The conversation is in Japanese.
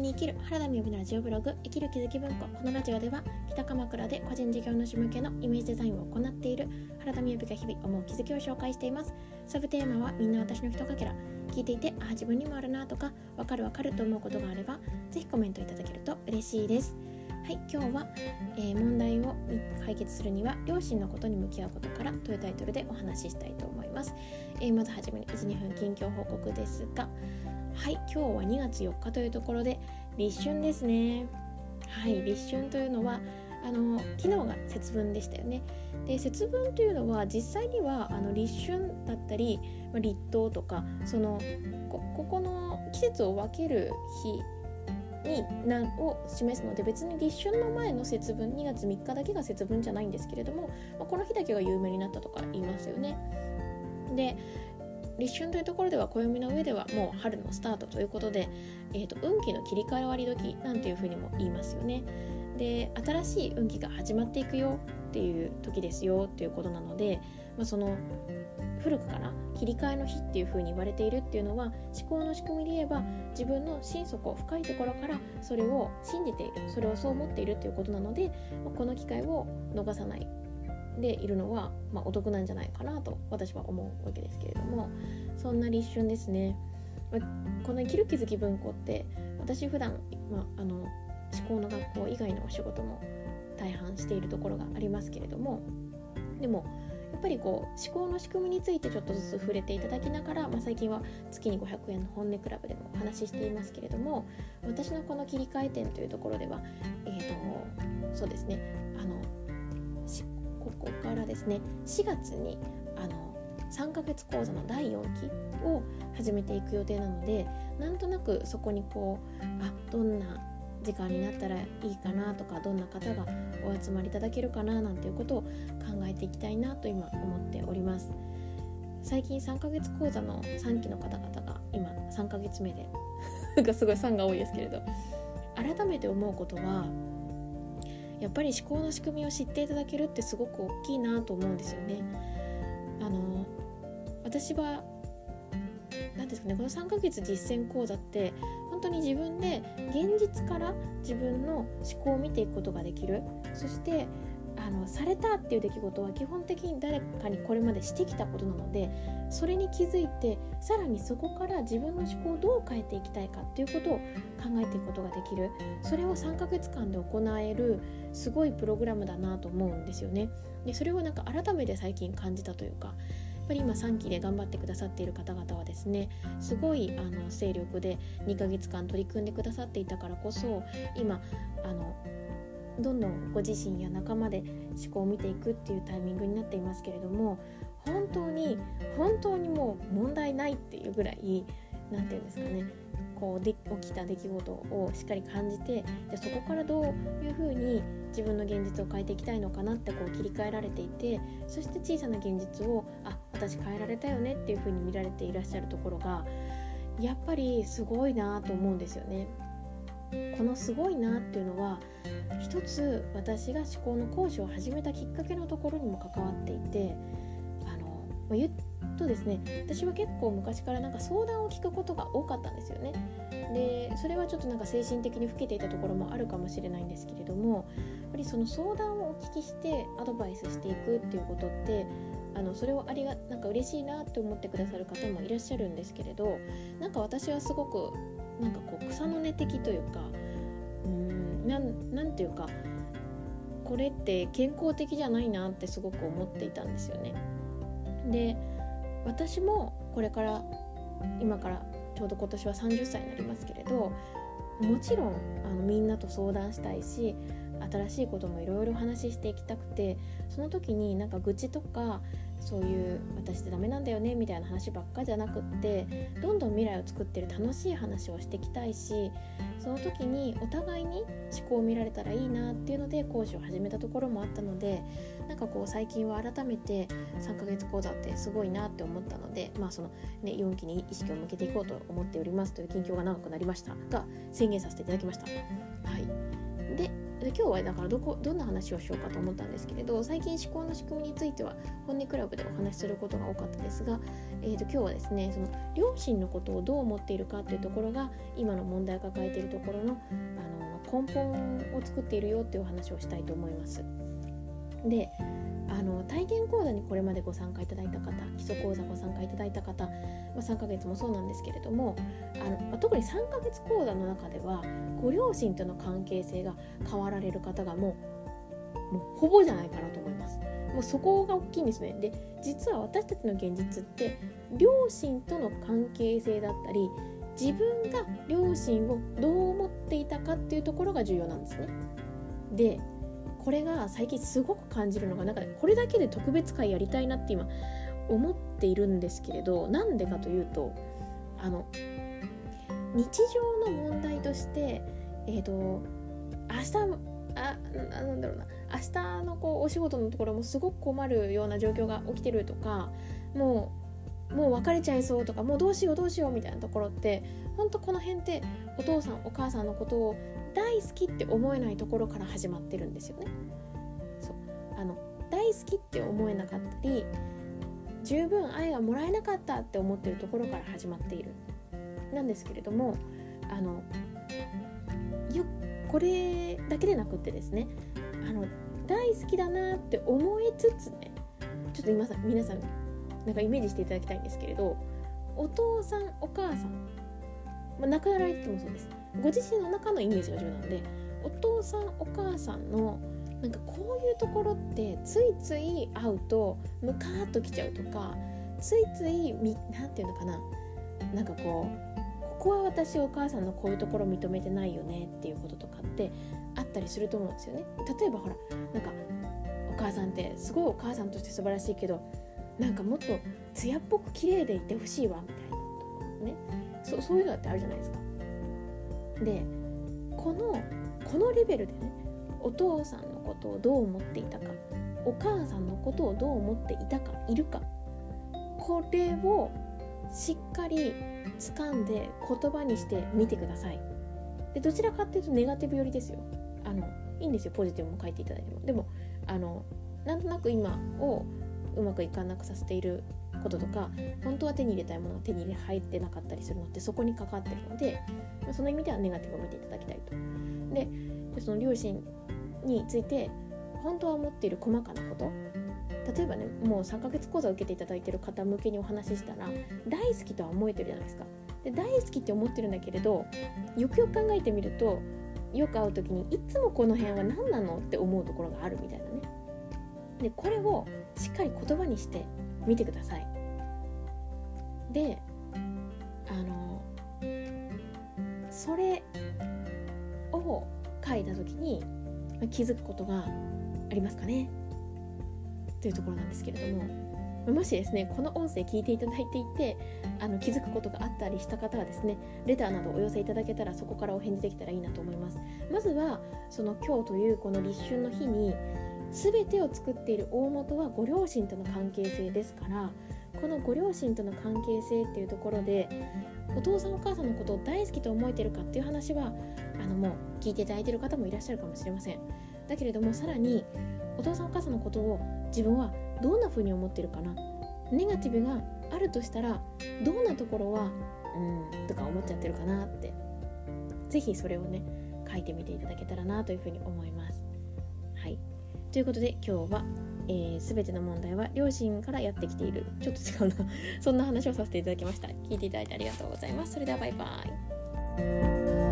に生きる原田美由のラジオブログ生きる気づき文庫このラジオでは北鎌倉で個人事業主向けのイメージデザインを行っている原田美由が日々思う気づきを紹介しています。サブテーマはみんな私のひとかけら聞いていてああ自分にもあるなとかわかるわかると思うことがあればぜひコメントいただけると嬉しいです。はい今日は、えー、問題を解決するには両親のことに向き合うことからというタイトルでお話ししたいと思います、えー、まずはじめに12分近況報告ですがはい今日は2月4日というところで立春ですねはい立春というのはあの昨日が節分でしたよねで節分というのは実際にはあの立春だったり、まあ、立冬とかそのこここの季節を分ける日になを示すので別に立春の前の節分2月3日だけが節分じゃないんですけれども、まあ、この日だけが有名になったとか言いますよね。で立春というところでは暦の上ではもう春のスタートということで、えーと、運気の切り替わり時なんていうふうにも言いますよね。で新しい運気が始まっていくよっていう時ですよっていうことなので、まあ、その古くから切り替えの日っていう風に言われているっていうのは思考の仕組みで言えば自分の心底深いところからそれを信じているそれをそう思っているっていうことなのでこの機会を逃さないでいるのは、まあ、お得なんじゃないかなと私は思うわけですけれどもそんな立春ですね。この生きる気づき文庫って私普段、まあ、あの思考の学校以外のお仕事も大半しているところがありますけれどもでもやっぱりこう思考の仕組みについてちょっとずつ触れていただきながら、まあ、最近は月に500円の本音クラブでもお話ししていますけれども私のこの切り替え点というところでは、えーと、そうですね。ここからですね4月にあの3ヶ月講座の第4期を始めていく予定なのでなんとなくそこにこうあどんな時間になったらいいかなとかどんな方がお集まりいただけるかななんていうことを考えていきたいなと今思っております。最近3ヶ月講座の3期の方々が今3ヶ月目で がすごい3が多いですけれど改めて思うことはやっぱり思考の仕組みを知っていただけるってすごく大きいなと思うんですよね。あの私は何ですかねこの3ヶ月実践講座って本当に自分で現実から自分の思考を見ていくことができる。そしてのされたっていう出来事は基本的に誰かにこれまでしてきたことなのでそれに気づいてさらにそこから自分の思考をどう変えていきたいかっていうことを考えていくことができるそれを3ヶ月間で行えるすごいプログラムだなと思うんですよね。でそれをなんか改めて最近感じたというかやっぱり今3期で頑張ってくださっている方々はですねすごいあの精力で2ヶ月間取り組んでくださっていたからこそ今あのどんどんご自身や仲間で思考を見ていくっていうタイミングになっていますけれども本当に本当にもう問題ないっていうぐらい何て言うんですかねこうで起きた出来事をしっかり感じてじゃそこからどういうふうに自分の現実を変えていきたいのかなってこう切り替えられていてそして小さな現実をあ私変えられたよねっていうふうに見られていらっしゃるところがやっぱりすごいなと思うんですよね。このすごいなっていうのは一つ私が思考の講師を始めたきっかけのところにも関わっていてあの言とですね私は結構昔からなんか相談を聞くことが多かったんですよね。でそれはちょっとなんか精神的に老けていたところもあるかもしれないんですけれどもやっぱりその相談をお聞きしてアドバイスしていくっていうことってあのそれをありがなんか嬉しいなって思ってくださる方もいらっしゃるんですけれどなんか私はすごくなんかこう草の根的というかうんなんていうかこれって健康的じゃないなってすごく思っていたんですよね。で私もこれから今からちょうど今年は30歳になりますけれどもちろんあのみんなと相談したいし新しいこともいろいろ話していきたくてその時になんか愚痴とかそういう私ってダメなんだよねみたいな話ばっかじゃなくってどんどん未来を作ってる楽しい話をしていきたいしその時にお互いに思考を見られたらいいなっていうので講師を始めたところもあったのでなんかこう最近は改めて3ヶ月講座ってすごいなって思ったのでまあそのね4期に意識を向けていこうと思っておりますという近況が長くなりましたが宣言させていただきました。はいで今日はだからどこどんな話をしようかと思ったんですけれど最近思考の仕組みについては本音クラブでお話しすることが多かったですが、えー、と今日はですねその両親のことをどう思っているかっていうところが今の問題を抱えているところのあの根本を作っているよっていうお話をしたいと思います。であの体験講座にこれまでご参加いただいた方基礎講座ご参加いただいた方、まあ、3ヶ月もそうなんですけれどもあの、まあ、特に3ヶ月講座の中ではご両親との関係性が変わられる方がもうもうほぼじゃないかなと思います。もうそこが大きいんですね。で実は私たちの現実って両親との関係性だったり自分が両親をどう思っていたかっていうところが重要なんですね。でこれが最近すごく感じるのがなんかこれだけで特別会やりたいなって今思っているんですけれどなんでかというとあの日常の問題としてえっ、ー、と明日あなんだろうな明日のこうお仕事のところもすごく困るような状況が起きてるとかもうう別れちゃいそうとかもうどうしようどうしようみたいなところってほんとこの辺ってお父さんお母さんのことを大好きって思えないところから始まってるんですよね。そうあの大好きって思えなかったり十分愛がもらえなかったって思ってるところから始まっているなんですけれどもあのよこれだけでなくってですねあの大好きだなって思いつつねちょっと今さ皆さんなんかイメージしていただきたいんですけれどお父さんお母さん、まあ、亡くなられてもそうですご自身の中のイメージが重要なんでお父さんお母さんのなんかこういうところってついつい会うとムカーッときちゃうとかついつい何て言うのかななんかこうここは私お母さんのこういうところ認めてないよねっていうこととかってあったりすると思うんですよね。例えばほらなんかお母さんってすごいお母さんとして素晴らしいけどなんかもっと艶っぽく綺麗でいてほしいわみたいな。とかね。そそういうのってあるじゃないですか。でこのこのレベルでねお父さんのことをどう思っていたかお母さんのことをどう思っていたかいるか。これをしっかり掴んで言葉にしてみてください。でどちらかっていうとネガティブ寄りですよ。あのいいんですよポジティブも書いていただいても。でもあのなんとなく今をうまくいかなくさせていることとか本当は手に入れたいものが手に入ってなかったりするのってそこに関わってるのでその意味ではネガティブを見ていただきたいと。でその両親について本当は思っている細かなこと例えばねもう3ヶ月講座を受けていただいている方向けにお話ししたら大好きとは思えてるじゃないですか。で大好きって思ってるんだけれどよくよく考えてみるとよく会う時にいつもこの辺は何なのって思うところがあるみたいなね。でこれをしっかり言葉にしてみてください。であのそれを書いた時に気づくことがありますかね。というところなんですけれども。もしですねこの音声聞いていただいていてあの気づくことがあったりした方はですねレターなどお寄せいただけたらそこからお返事できたらいいなと思います。まずはその今日というこの立春の日に全てを作っている大元はご両親との関係性ですからこのご両親との関係性っていうところでお父さんお母さんのことを大好きと思えてるかっていう話はあのもう聞いていただいてる方もいらっしゃるかもしれません。だけれどもさらにお父さんお母さんのことを自分はどんな風に思ってるかな？ネガティブがあるとしたらどんなところはうんとか思っちゃってるかなって是非それをね書いてみていただけたらなというふうに思います。ということで今日はえー、全ての問題は両親からやってきている。ちょっと違うな。そんな話をさせていただきました。聞いていただいてありがとうございます。それではバイバイ。